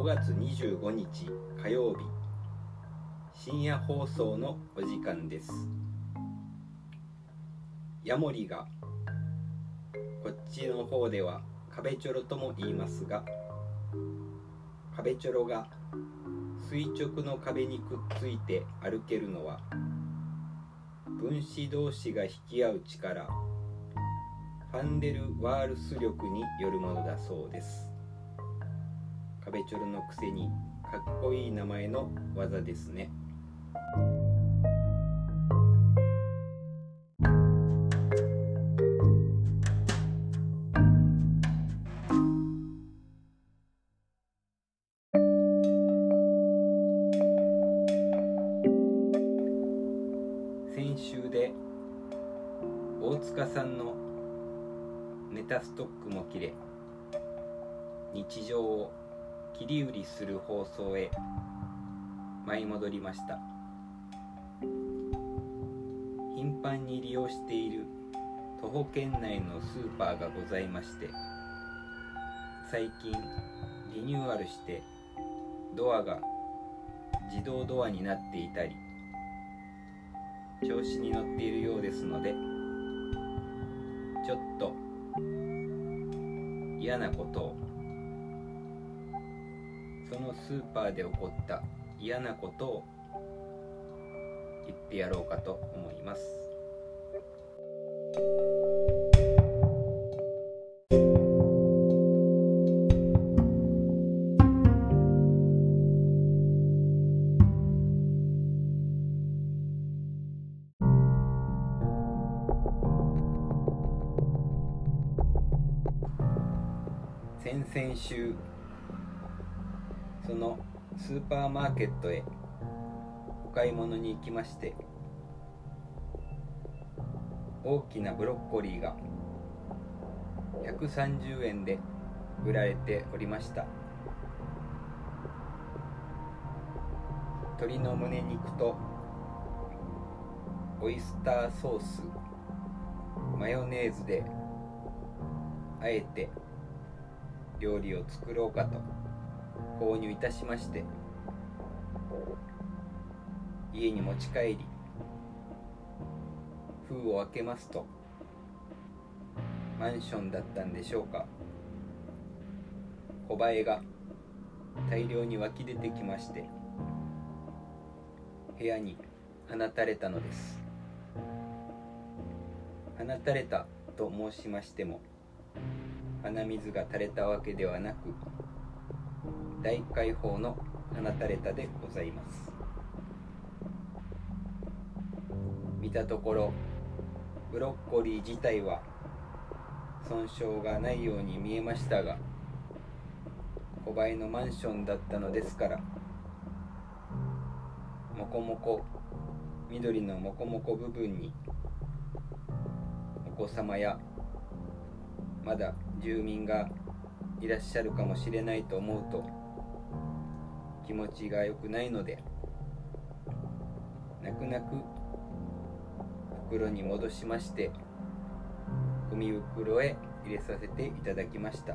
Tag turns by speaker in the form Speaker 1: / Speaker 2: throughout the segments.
Speaker 1: 5月25日火曜日。深夜放送のお時間です。ヤモリがこっちの方では壁チョロとも言いますが壁チョロが垂直の壁にくっついて歩けるのは分子同士が引き合う力ファンデルワールス力によるものだそうです。壁チョロのくせにかっこいい名前の技ですね。先週で大塚さんのネタストックも切れ日常を切り売りする放送へ。舞い戻りました。頻繁に利用している徒歩圏内のスーパーがございまして最近リニューアルしてドアが自動ドアになっていたり調子に乗っているようですのでちょっと嫌なことをのスーパーで起こった嫌なことを言ってやろうかと思います。先々週そのスーパーマーケットへお買い物に行きまして大きなブロッコリーが130円で売られておりました。鶏の胸肉とオイスターソースマヨネーズであえて料理を作ろうかと購入いたしまして家に持ち帰り封を開けますとマンションだったんでしょうか。小バエが大量に湧き出てきまして部屋に放たれたのです。放たれたと申しましても鼻水が垂れたわけではなく大解放の放たれたでございます。見たところブロッコリー自体は損傷がないように見えましたが小林のマンションだったのですからもこもこ緑のもこもこ部分にお子様やまだ住民がいらっしゃるかもしれないと思うと気持ちが良くないので泣く泣く袋に戻しましてゴミ袋へ入れさせていただきました。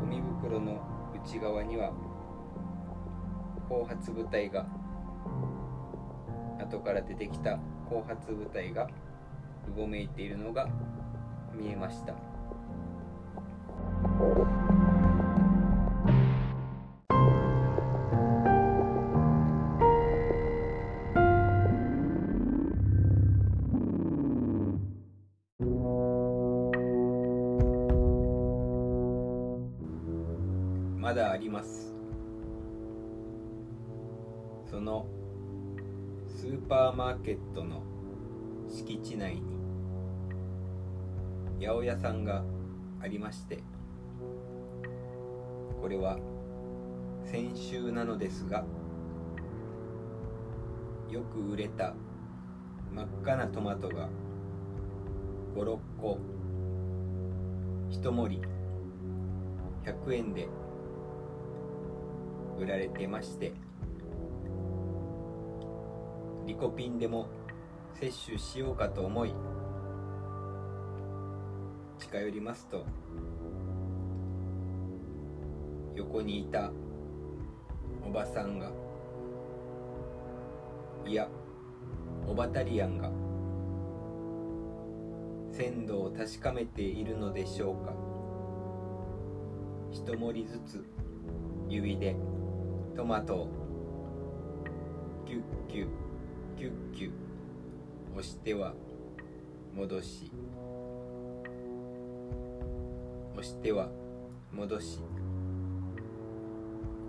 Speaker 1: ゴミ袋の内側には後発部隊が後から出てきた後発部隊がうごめいているのが見えました。まだあります。そのスーパーマーケットの敷地内に八百屋さんがありましてこれは先週なのですがよく売れた真っ赤なトマトが56個1盛り100円で売られてましてリコピンでも摂取しようかと思い近寄りますと横にいたおばさんがいやオバタリアンが鮮度を確かめているのでしょうか。一盛りずつ指でトマト。をキュッキュッ。キュッキュッ。押しては。戻し。押しては。戻し。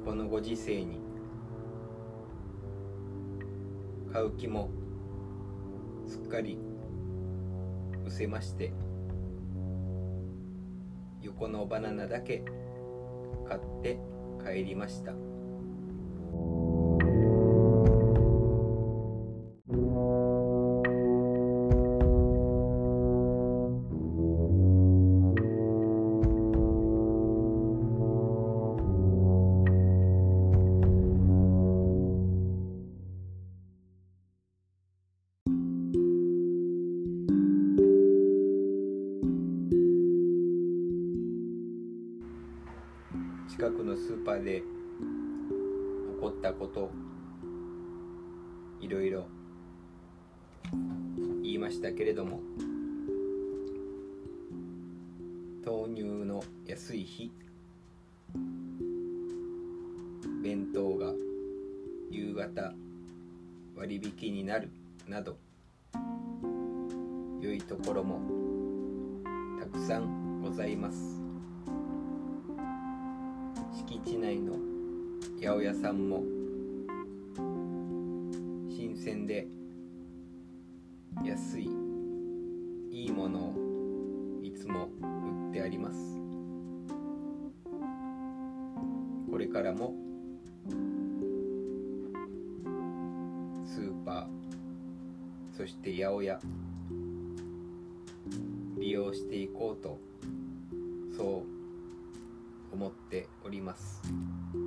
Speaker 1: このご時世に。買う気も。すっかり。失せまして。横のバナナだけ買って帰りました。近くのスーパーで起こったこといろいろ言いましたけれども豆乳の安い日弁当が夕方割引になるなど良いところもたくさんございます。敷地内の八百屋さんも新鮮で安いいいものをいつも売ってあります。これからもスーパーそして八百屋利用していこうとそう思っております。